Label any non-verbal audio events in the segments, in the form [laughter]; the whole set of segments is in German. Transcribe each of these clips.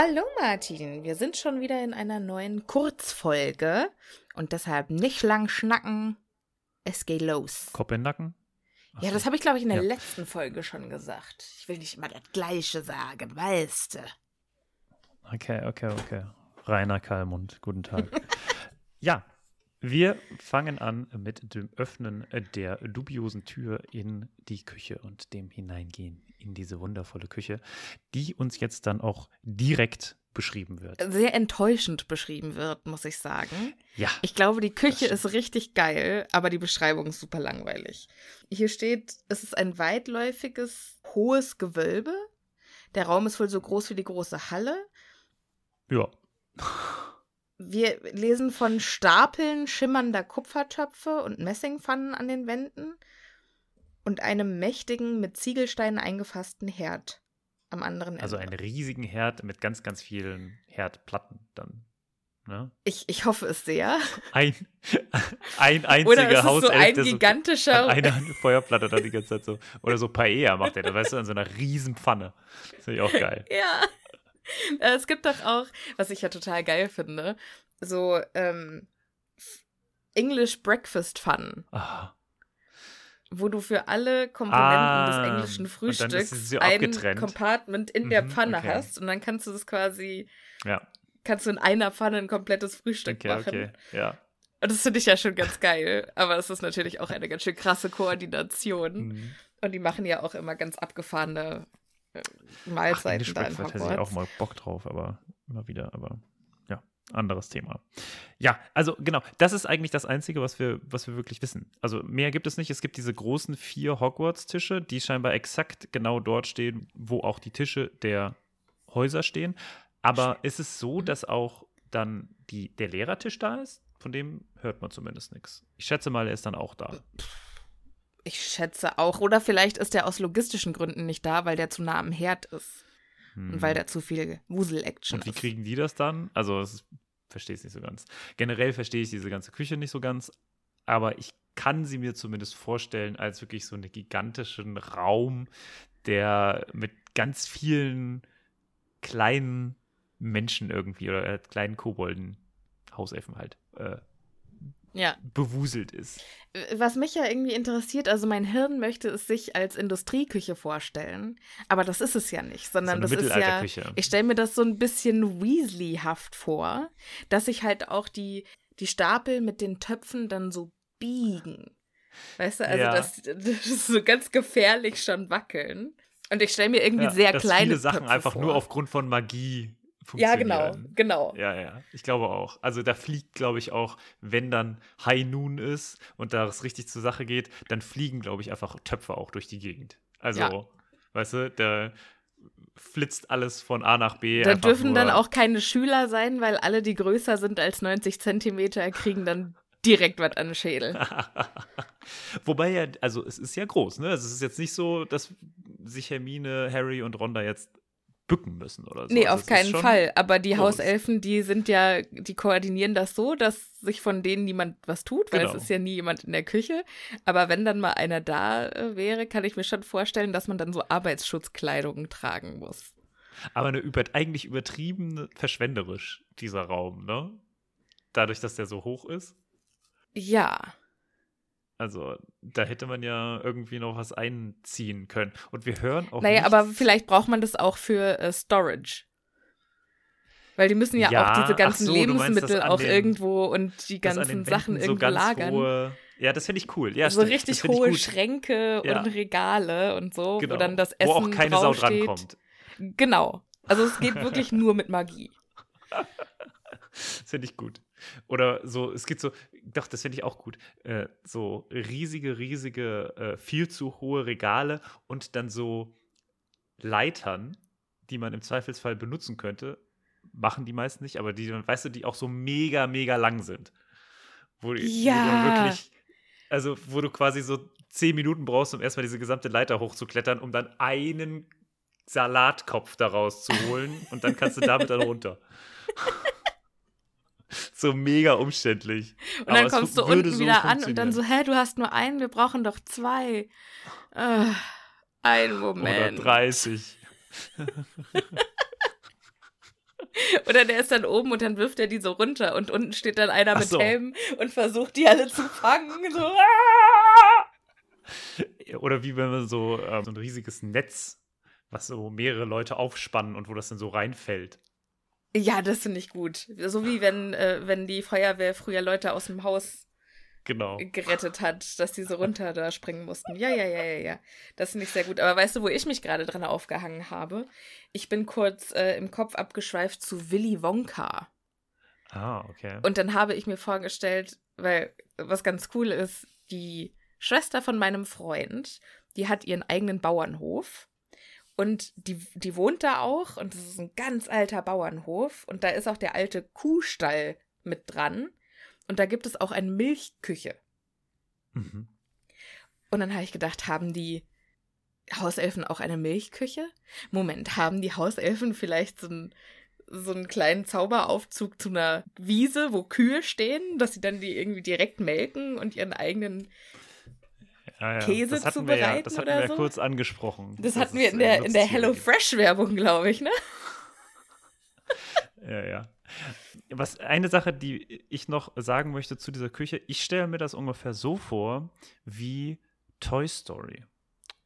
Hallo. Martin, wir sind schon wieder in einer neuen Kurzfolge und deshalb nicht lang schnacken. Es geht los. Kopf in Nacken? Ach Ja, das habe ich, glaube ich, in der Ja. letzten Folge schon gesagt. Ich will nicht immer das Gleiche sagen, weißt du. Okay, okay, okay. Rainer Kallmund, guten Tag. [laughs] ja, wir fangen an mit dem Öffnen der dubiosen Tür in die Küche und dem Hineingehen in diese wundervolle Küche, die uns jetzt dann auch direkt beschrieben wird. Sehr enttäuschend beschrieben wird, muss ich sagen. Ja, Ich glaube, die Küche ist richtig geil, aber die Beschreibung ist super langweilig. Hier steht, es ist ein weitläufiges, hohes Gewölbe. Der Raum ist wohl so groß wie die große Halle. ja. Wir lesen von Stapeln schimmernder Kupfertöpfe und Messingpfannen an den Wänden und einem mächtigen, mit Ziegelsteinen eingefassten Herd am anderen Ende. Also einen riesigen Herd mit ganz, ganz vielen Herdplatten dann. Ne? ich, ich hoffe es sehr. Ein, [laughs] ein einziger Oder es ist so Hauself, ein so gigantischer. an einer Feuerplatte dann die ganze Zeit so. Oder so Paella macht er, da weißt du, an so einer riesen Pfanne. Das finde ich auch geil. [laughs] Ja. Äh, Es gibt doch auch, was ich ja total geil finde, so ähm, English Breakfast Fun, Ah, wo du für alle Komponenten Ah, des englischen Frühstücks ein. Compartment in der Mhm, Pfanne okay. hast und dann kannst du das quasi, ja, kannst du in einer Pfanne ein komplettes Frühstück okay, machen. okay. Ja. Und das finde ich ja schon ganz geil, aber es ist natürlich auch eine ganz schön krasse Koordination. Mhm. Und die machen ja auch immer ganz abgefahrene äh, Ach, Mahlzeiten English da in hätte ich Hogwarts. auch mal Bock drauf, aber immer wieder, aber anderes Thema. Ja, also genau, das ist eigentlich das Einzige, was wir, was wir wirklich wissen. Also mehr gibt es nicht. Es gibt diese großen vier Hogwarts-Tische, die scheinbar exakt genau dort stehen, wo auch die Tische der Häuser stehen. Aber ist es so, dass auch dann die, der Lehrertisch da ist? Von dem hört man zumindest nichts. Ich schätze mal, er ist dann auch da. Ich schätze auch. Oder vielleicht ist er aus logistischen Gründen nicht da, weil der zu nah am Herd ist. Und weil da zu viel Wusel-Action Hm. Und wie ist. kriegen die das dann? Also, ich verstehe es nicht so ganz. Generell verstehe ich diese ganze Küche nicht so ganz, aber ich kann sie mir zumindest vorstellen als wirklich so einen gigantischen Raum, der mit ganz vielen kleinen Menschen irgendwie oder äh, kleinen Kobolden, Hauselfen halt, äh, Ja. bewuselt ist. Was mich ja irgendwie interessiert, also mein Hirn möchte es sich als Industrieküche vorstellen, aber das ist es ja nicht, sondern so das ist ja. Ich stelle mir das so ein bisschen Weasley-haft vor, dass sich halt auch die, die Stapel mit den Töpfen dann so biegen. Weißt du, also Ja. dass, [laughs] dass so ganz gefährlich schon wackeln. Und ich stelle mir irgendwie Ja, sehr dass kleine viele Sachen Töpfe einfach vor. nur aufgrund von Magie Ja, funktionieren. genau, genau. Ja, ja, ich glaube auch. Also da fliegt, glaube ich, auch, wenn dann High Noon ist und da es richtig zur Sache geht, dann fliegen, glaube ich, einfach Töpfe auch durch die Gegend. Also, Ja. weißt du, da flitzt alles von A nach B. Da dürfen dann auch keine Schüler sein, weil alle, die größer sind als 90 Zentimeter, kriegen dann direkt was an den Schädel. [laughs] Wobei ja, also es ist ja groß, ne? Also es ist jetzt nicht so, dass sich Hermine, Harry und Ron da jetzt bücken müssen oder so. Nee, also auf ist keinen Fall. Aber die. Hauselfen, die sind ja, die koordinieren das so, dass sich von denen niemand was tut, weil Genau. es ist ja nie jemand in der Küche. Aber wenn dann mal einer da äh, wäre, kann ich mir schon vorstellen, dass man dann so Arbeitsschutzkleidung tragen muss. Aber eine über, eigentlich übertrieben verschwenderisch, dieser Raum, ne? Dadurch, dass der so hoch ist. Ja. Also, da hätte man ja irgendwie noch was einziehen können. Und wir hören auch. naja, nichts- aber vielleicht braucht man das auch für äh, Storage. Weil die müssen ja, Ja, auch diese ganzen so, meinst, Lebensmittel auch den- irgendwo und die ganzen Sachen so irgendwo ganz lagern. Hohe, ja, das finde ich cool. Ja, so stimmt, richtig hohe. Schränke Ja. und Regale und so, Genau. wo dann das Essen Wo auch keine Sau drankommt. Genau. Also es geht wirklich nur mit Magie. [laughs] Das finde ich gut. Oder so, es gibt so, doch, das finde ich auch gut. Äh, so riesige, riesige, äh, viel zu hohe Regale und dann so Leitern, die man im Zweifelsfall benutzen könnte, machen die meisten nicht, aber die, weißt du, die auch so mega, mega lang sind. Wo, die- Ja. wo du wirklich, also wo du quasi so zehn Minuten brauchst, um erstmal diese gesamte Leiter hochzuklettern, um dann einen Salatkopf daraus zu holen und dann kannst du damit dann runter. [laughs] [laughs] so mega umständlich. Und dann kommst du unten so wieder an und dann so, hä, du hast nur einen, wir brauchen doch zwei. Äh, ein Oder Moment. 30. [laughs] Oder der ist dann oben und dann wirft er die so runter und unten steht dann einer Ach mit so. Helm und versucht die alle zu fangen. So! Oder wie wenn man so, ähm, so ein riesiges Netz, was so mehrere Leute aufspannen und wo das dann so reinfällt. Ja, das finde ich gut. So wie wenn, äh, wenn die Feuerwehr früher Leute aus dem Haus Genau. gerettet hat, dass die so runter da springen mussten. Ja, ja, ja, ja, ja. Das finde ich sehr gut. Aber weißt du, wo ich mich gerade dran aufgehangen habe? Ich bin kurz äh, im Kopf abgeschweift zu Willy Wonka. Ah, okay. Und dann habe ich mir vorgestellt, weil was ganz cool ist, die Schwester von meinem Freund, die hat ihren eigenen Bauernhof. Und die, die wohnt da auch. Und das ist ein ganz alter Bauernhof. Und da ist auch der alte Kuhstall mit dran. Und da gibt es auch eine Milchküche. Mhm. Und dann habe ich gedacht, haben die Hauselfen auch eine Milchküche? Moment, haben die Hauselfen vielleicht so einen, so einen kleinen Zauberaufzug zu einer Wiese, wo Kühe stehen, dass sie dann die irgendwie direkt melken und ihren eigenen. Ja, ja. Käse das wir ja, zubereiten das hatten oder wir ja so? kurz angesprochen. Das, dass hatten wir in der, in der Nutztiere gibt. HelloFresh-Werbung, glaube ich, ne? [laughs] Ja, ja. Was eine Sache, die ich noch sagen möchte zu dieser Küche, ich stelle mir das ungefähr so vor wie Toy Story.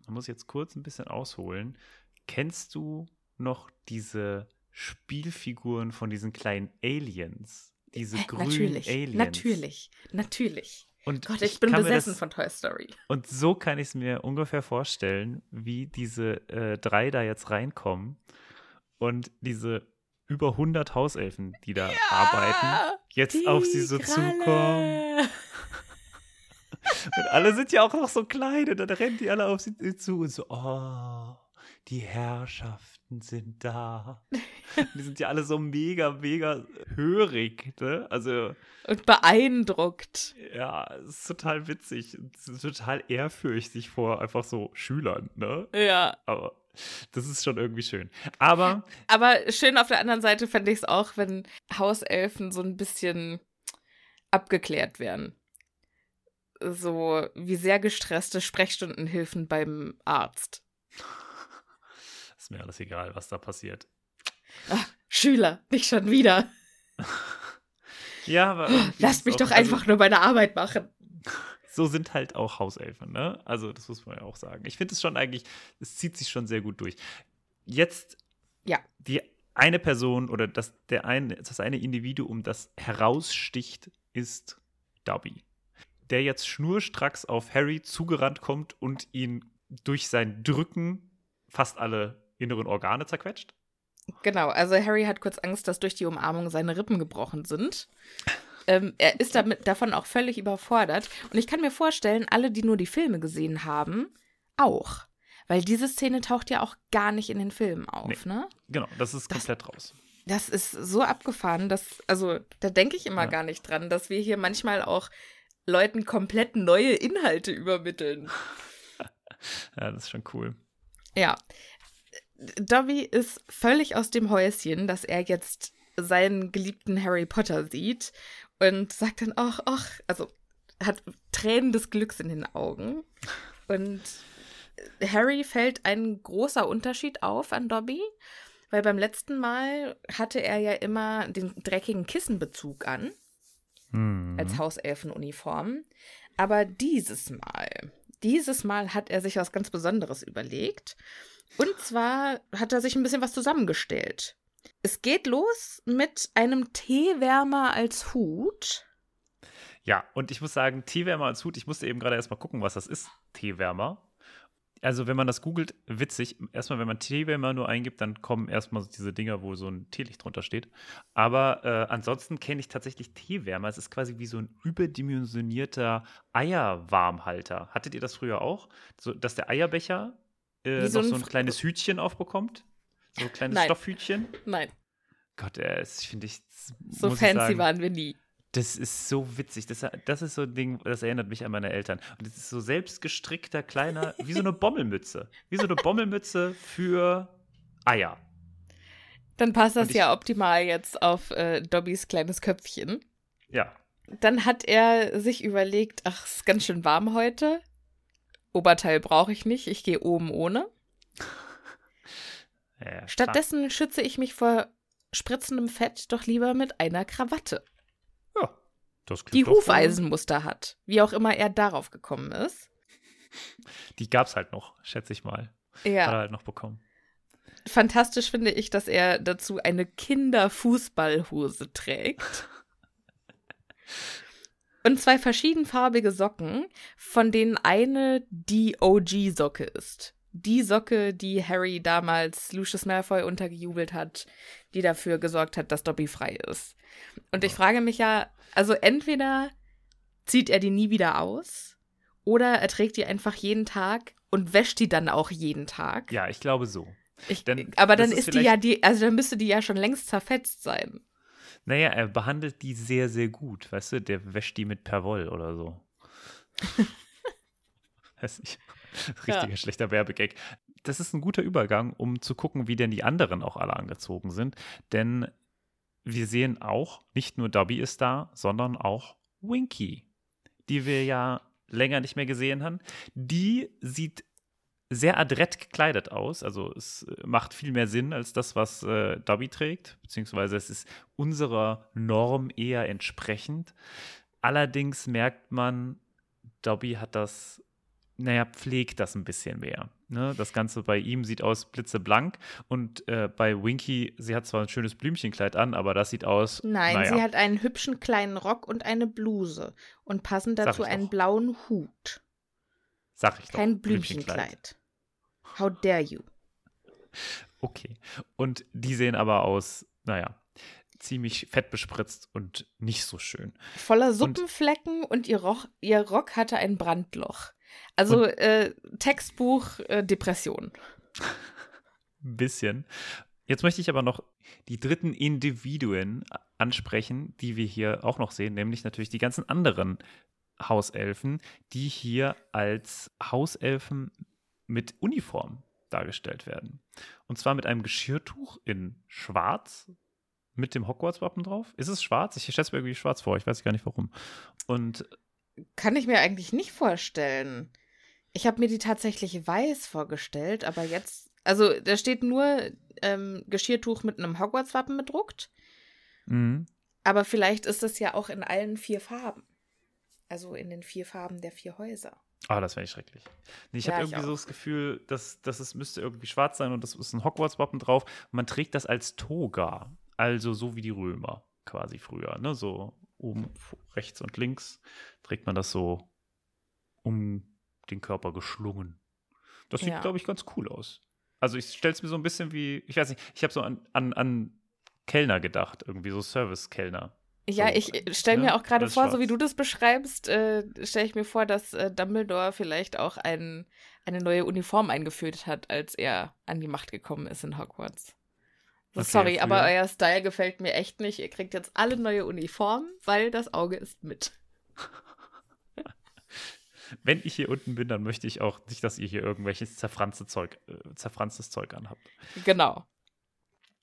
Da muss ich jetzt kurz ein bisschen ausholen. Kennst du noch diese Spielfiguren von diesen kleinen Aliens? Diese grünen natürlich, Aliens. natürlich, natürlich. Und Gott, ich bin kann mir besessen das, von Toy Story. Und so kann ich es mir ungefähr vorstellen, wie diese äh, drei da jetzt reinkommen und diese über 100 Hauselfen, die da arbeiten, jetzt auf sie so Die zukommen. Kralle. [laughs] Und alle sind ja auch noch so klein und dann rennen die alle auf sie zu und so, oh, die Herrschaften sind da. [laughs] Die sind ja alle so mega, mega hörig, ne? Also, Und beeindruckt. ja, es ist total witzig. Es ist total ehrfürchtig vor einfach so Schülern, ne? Ja. Aber das ist schon irgendwie schön. Aber Aber schön auf der anderen Seite fände ich es auch, wenn Hauselfen so ein bisschen abgeklärt werden. So wie sehr gestresste Sprechstundenhilfen beim Arzt. Ist mir alles egal, was da passiert. Ah, Schüler, nicht schon wieder. [laughs] Ja, aber. Lasst mich doch also, einfach nur meine Arbeit machen. [laughs] So sind halt auch Hauselfen, ne? Also, das muss man ja auch sagen. Ich finde es schon eigentlich, es zieht sich schon sehr gut durch. Jetzt, Ja. die eine Person oder das, der eine, das eine Individuum, das heraussticht, ist Dobby. Der jetzt schnurstracks auf Harry zugerannt kommt und ihn durch sein Drücken fast alle inneren Organe zerquetscht. Genau, also Harry hat kurz Angst, dass durch die Umarmung seine Rippen gebrochen sind. Ähm, er ist damit, davon auch völlig überfordert. Und ich kann mir vorstellen, alle, die nur die Filme gesehen haben, auch. Weil diese Szene taucht ja auch gar nicht in den Filmen auf, Nee. ne? Genau, das ist Das- komplett raus. Das ist so abgefahren, dass, also, da denke ich immer Ja. gar nicht dran, dass wir hier manchmal auch Leuten komplett neue Inhalte übermitteln. [laughs] Ja, das ist schon cool. Ja. Dobby ist völlig aus dem Häuschen, dass er jetzt seinen geliebten Harry Potter sieht und sagt dann auch, ach, also hat Tränen des Glücks in den Augen. Und Harry fällt ein großer Unterschied auf an Dobby, weil beim letzten Mal hatte er ja immer den dreckigen Kissenbezug an Hm. als Hauselfenuniform. Aber dieses Mal, dieses Mal hat er sich was ganz Besonderes überlegt. Und zwar hat er sich ein bisschen was zusammengestellt. Es geht los mit einem Teewärmer als Hut. Ja, und ich muss sagen, Teewärmer als Hut, ich musste eben gerade erstmal gucken, was das ist, Teewärmer. Also, wenn man das googelt, witzig. Erstmal, wenn man Teewärmer nur eingibt, dann kommen erstmal diese Dinger, wo so ein Teelicht drunter steht. Aber äh, ansonsten kenne ich tatsächlich Teewärmer. Es ist quasi wie so ein überdimensionierter Eierwarmhalter. Hattet ihr das früher auch? So, dass der Eierbecher äh, so noch ein so ein Fr- kleines Hütchen aufbekommt? So ein kleines Nein. Stoffhütchen? Nein. Gott, das finde ich. So fancy ich sagen, waren wir nie. Das ist so witzig. Das, das ist so ein Ding, das erinnert mich an meine Eltern. Und es ist so selbstgestrickter, kleiner, [laughs] wie so eine Bommelmütze. Wie so eine Bommelmütze für Eier. Dann passt das ich, ja optimal jetzt auf äh, Dobbys kleines Köpfchen. Ja. Dann hat er sich überlegt, ach, es ist ganz schön warm heute. Oberteil brauche ich nicht, ich gehe oben ohne. [laughs] Ja, Stattdessen schütze ich mich vor spritzendem Fett doch lieber mit einer Krawatte. Ja, das klingt Die Hufeisenmuster hat, wie auch immer er darauf gekommen ist. [laughs] Die gab's halt noch, schätze ich mal. Ja. Hat er halt noch bekommen. Fantastisch finde ich, dass er dazu eine Kinderfußballhose trägt. [laughs] Und zwei verschiedenfarbige Socken, von denen eine die OG-Socke ist. Die Socke, die Harry damals Lucius Malfoy untergejubelt hat, die dafür gesorgt hat, dass Dobby frei ist. Und ich frage mich ja, also entweder zieht er die nie wieder aus oder er trägt die einfach jeden Tag und wäscht die dann auch jeden Tag. Ja, ich glaube so. Ich, Denn aber dann ist, ist die ja die, also dann müsste die ja schon längst zerfetzt sein. Naja, er behandelt die sehr, sehr gut. Weißt du, der wäscht die mit Perwoll oder so. [laughs] Weiß nicht. Richtiger ja. schlechter Werbegag. Das ist ein guter Übergang, um zu gucken, wie denn die anderen auch alle angezogen sind. Denn wir sehen auch, nicht nur Dobby ist da, sondern auch Winky, die wir ja länger nicht mehr gesehen haben. Die sieht sehr adrett gekleidet aus. Also es äh, macht viel mehr Sinn als das, was äh, Dobby trägt, beziehungsweise es ist unserer Norm eher entsprechend. Allerdings merkt man, Dobby hat das, naja, pflegt das ein bisschen mehr. Ne? Das Ganze bei ihm sieht aus blitzeblank und äh, bei Winky, sie hat zwar ein schönes Blümchenkleid an, aber das sieht aus. Nein, naja. sie hat einen hübschen kleinen Rock und eine Bluse und passend dazu einen blauen Hut. Sag ich doch. Kein Blümchenkleid. How dare you? Okay. Und die sehen aber aus, naja, ziemlich fett bespritzt und nicht so schön. Voller Suppenflecken und, und ihr, Roch, ihr, Rock hatte ein Brandloch. Also äh, Textbuch äh, Depression. Ein [laughs] bisschen. Jetzt möchte ich aber noch die dritten Individuen ansprechen, die wir hier auch noch sehen, nämlich natürlich die ganzen anderen Hauselfen, die hier als Hauselfen mit Uniform dargestellt werden. Und zwar mit einem Geschirrtuch in Schwarz mit dem Hogwarts-Wappen drauf. Ist es schwarz? Ich schätze mir irgendwie schwarz vor. Ich weiß gar nicht warum. Und kann ich mir eigentlich nicht vorstellen. Ich habe mir die tatsächlich weiß vorgestellt, aber jetzt, also da steht nur ähm, Geschirrtuch mit einem Hogwarts-Wappen bedruckt. Mhm. Aber vielleicht ist es ja auch in allen vier Farben. Also in den vier Farben der vier Häuser. Ah, oh, das wäre schrecklich. Nee, ich ja, habe irgendwie auch. so das Gefühl, dass, dass es müsste irgendwie schwarz sein und das ist ein Hogwarts-Wappen drauf. man trägt das als Toga. Also so wie die Römer quasi früher. Ne? So oben rechts und links trägt man das so um den Körper geschlungen. Das sieht, ja. glaube ich, ganz cool aus. Also ich stelle es mir so ein bisschen wie, ich weiß nicht, ich habe so an, an, an Kellner gedacht, irgendwie so Service-Kellner. Ja, so, ich stelle ne? mir auch gerade vor, so wie du das beschreibst, äh, stelle ich mir vor, dass äh, Dumbledore vielleicht auch ein, eine neue Uniform eingeführt hat, als er an die Macht gekommen ist in Hogwarts. Okay, Sorry, früher. aber euer Style gefällt mir echt nicht. Ihr kriegt jetzt alle neue Uniformen, weil das Auge ist mit. [laughs] Wenn ich hier unten bin, dann möchte ich auch nicht, dass ihr hier irgendwelches zerfranztes Zeug, äh, zerfranztes Zeug anhabt. Genau.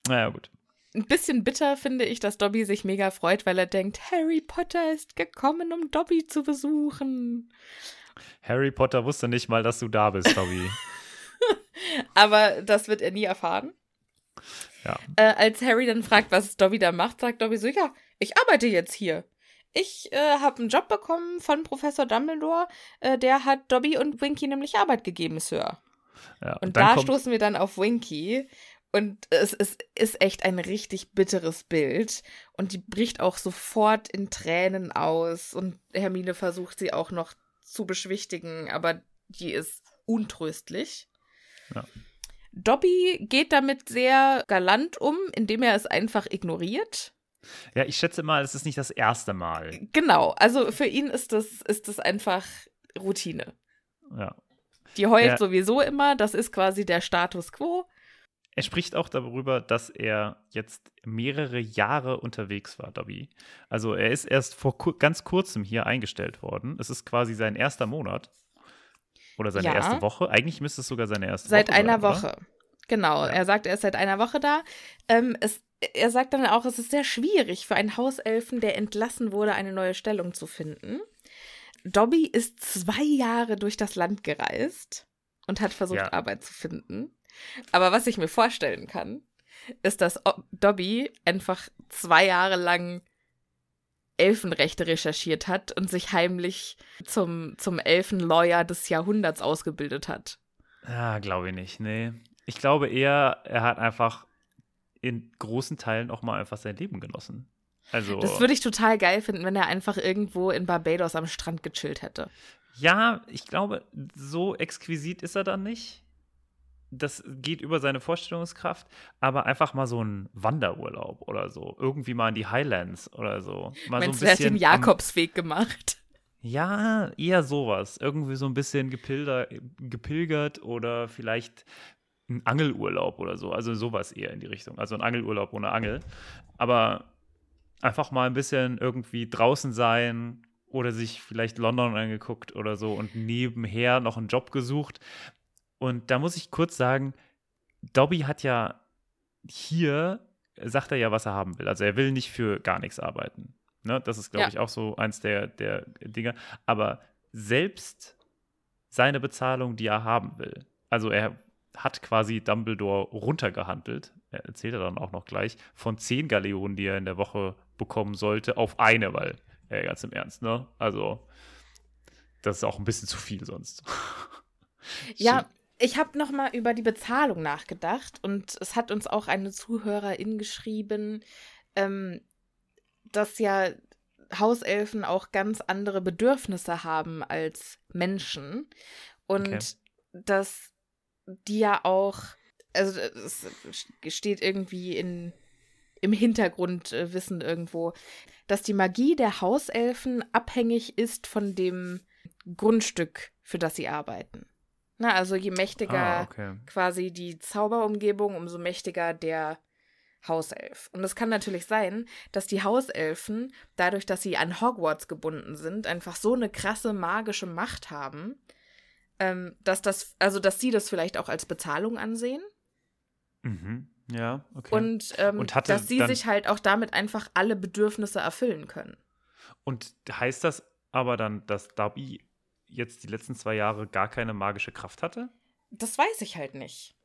Naja, gut ein bisschen bitter finde ich, dass Dobby sich mega freut, weil er denkt, Harry Potter ist gekommen, um Dobby zu besuchen. Harry Potter wusste nicht mal, dass du da bist, Dobby. [laughs] Aber das wird er nie erfahren. Ja. Äh, als Harry dann fragt, was Dobby da macht, sagt Dobby so, ja, ich arbeite jetzt hier. Ich äh, habe einen Job bekommen von Professor Dumbledore. Äh, der hat Dobby und Winky nämlich Arbeit gegeben, Sir. Ja, und, und da stoßen wir dann auf Winky und es, es ist echt ein richtig bitteres Bild. Und die bricht auch sofort in Tränen aus. Und Hermine versucht sie auch noch zu beschwichtigen, aber die ist untröstlich. Ja. Dobby geht damit sehr galant um, indem er es einfach ignoriert. Ja, ich schätze mal, es ist nicht das erste Mal. Genau, also für ihn ist das, ist das einfach Routine. Ja. Die heult ja. sowieso immer, das ist quasi der Status quo Er spricht auch darüber, dass er jetzt mehrere Jahre unterwegs war, Dobby. Also er ist erst vor ku ganz kurzem hier eingestellt worden. Es ist quasi sein erster Monat. Oder seine Ja. erste Woche. Eigentlich müsste es sogar seine erste Seit Woche einer sein, Woche. Oder? Genau, Ja. er sagt, er ist seit einer Woche da. Ähm, es, er sagt dann auch, es ist sehr schwierig für einen Hauselfen, der entlassen wurde, eine neue Stellung zu finden. Dobby ist zwei Jahre durch das Land gereist und hat versucht, Ja. Arbeit zu finden. Aber was ich mir vorstellen kann, ist, dass Dobby einfach zwei Jahre lang Elfenrechte recherchiert hat und sich heimlich zum, zum Elfenlawyer des Jahrhunderts ausgebildet hat. Ah, glaube ich nicht. Nee. Ich glaube eher, er hat einfach in großen Teilen auch mal einfach sein Leben genossen. Also. Das würde ich total geil finden, wenn er einfach irgendwo in Barbados am Strand gechillt hätte. Ja, ich glaube, so exquisit ist er dann nicht. Das geht über seine Vorstellungskraft, aber einfach mal so ein Wanderurlaub oder so. Irgendwie mal in die Highlands oder so. Mal Meinst so du, ein er hat den bisschen. am- Jakobsweg gemacht? Ja, eher sowas. Irgendwie so ein bisschen gepilder, gepilgert oder vielleicht ein Angelurlaub oder so. Also sowas eher in die Richtung. Also ein Angelurlaub ohne Angel. Aber einfach mal ein bisschen irgendwie draußen sein oder sich vielleicht London angeguckt oder so und nebenher noch einen Job gesucht. Und da muss ich kurz sagen, Dobby hat ja hier, sagt er ja, was er haben will. Also er will nicht für gar nichts arbeiten. Ne? Das ist, glaube Ja. ich, auch so eins der, der Dinge. Aber selbst seine Bezahlung, die er haben will, also er hat quasi Dumbledore runtergehandelt, er erzählt er dann auch noch gleich, von zehn Galeonen, die er in der Woche bekommen sollte, auf eine, weil, ja, ganz im Ernst, ne? Also, das ist auch ein bisschen zu viel sonst. Ja, [laughs] ich habe noch mal über die Bezahlung nachgedacht und es hat uns auch eine Zuhörerin geschrieben, ähm, dass ja Hauselfen auch ganz andere Bedürfnisse haben als Menschen und Okay. dass die ja auch, also es steht irgendwie in im Hintergrund äh, wissen irgendwo, dass die Magie der Hauselfen abhängig ist von dem Grundstück, für das sie arbeiten. Na, also je mächtiger Ah, okay. quasi die Zauberumgebung, umso mächtiger der Hauself. Und es kann natürlich sein, dass die Hauselfen, dadurch, dass sie an Hogwarts gebunden sind, einfach so eine krasse magische Macht haben, ähm, dass das, also dass sie das vielleicht auch als Bezahlung ansehen Mhm. Ja, okay. und, ähm, Und dass sie sich halt auch damit einfach alle Bedürfnisse erfüllen können. Und heißt das aber dann, dass Dobby jetzt die letzten zwei Jahre gar keine magische Kraft hatte? Das weiß ich halt nicht.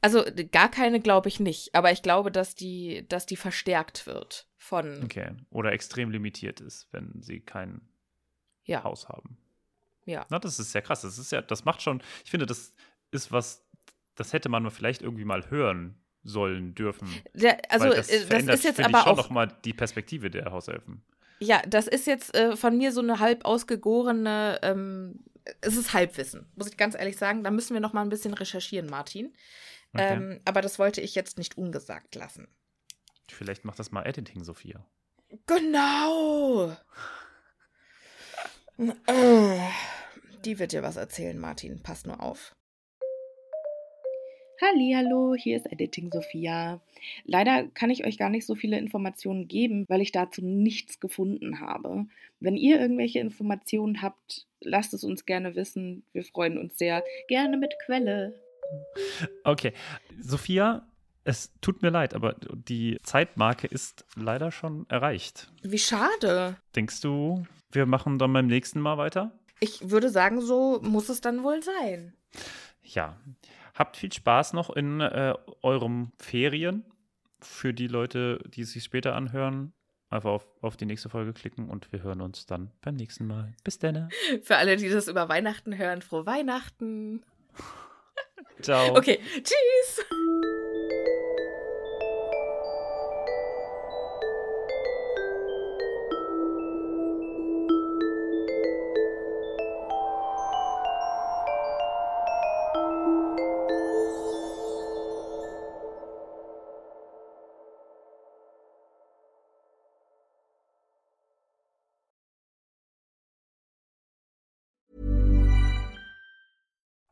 Also gar keine glaube ich nicht, aber ich glaube, dass die, dass die verstärkt wird von Okay. Oder extrem limitiert ist, wenn sie kein ja, Haus haben. ja. Na, das ist sehr krass. Das ist ja, das macht schon, ich finde, das ist was, das hätte man vielleicht irgendwie mal hören sollen dürfen. Der, also Weil das, äh, das ist jetzt aber auch nochmal die Perspektive der Hauselfen. Ja, das ist jetzt äh, von mir so eine halb ausgegorene ähm, es ist Halbwissen, muss ich ganz ehrlich sagen. Da müssen wir noch mal ein bisschen recherchieren, Martin. Okay. Ähm, aber das wollte ich jetzt nicht ungesagt lassen. Vielleicht macht das mal Editing, Sophia. Genau. Äh, Die wird dir was erzählen, Martin. Pass nur auf. Hallo, hier ist Editing Sophia. Leider kann ich euch gar nicht so viele Informationen geben, weil ich dazu nichts gefunden habe. Wenn ihr irgendwelche Informationen habt, lasst es uns gerne wissen. Wir freuen uns sehr. Gerne mit Quelle. Okay. Sophia, es tut mir leid, aber die Zeitmarke ist leider schon erreicht. Wie schade. Denkst du, wir machen dann beim nächsten Mal weiter? Ich würde sagen, so muss es dann wohl sein. Ja. Habt viel Spaß noch in äh, eurem Ferien. Für die Leute, die es sich später anhören, einfach auf, auf die nächste Folge klicken und wir hören uns dann beim nächsten Mal. Bis dann. [laughs] Für alle, die das über Weihnachten hören, frohe Weihnachten. [laughs] Ciao. Okay, tschüss.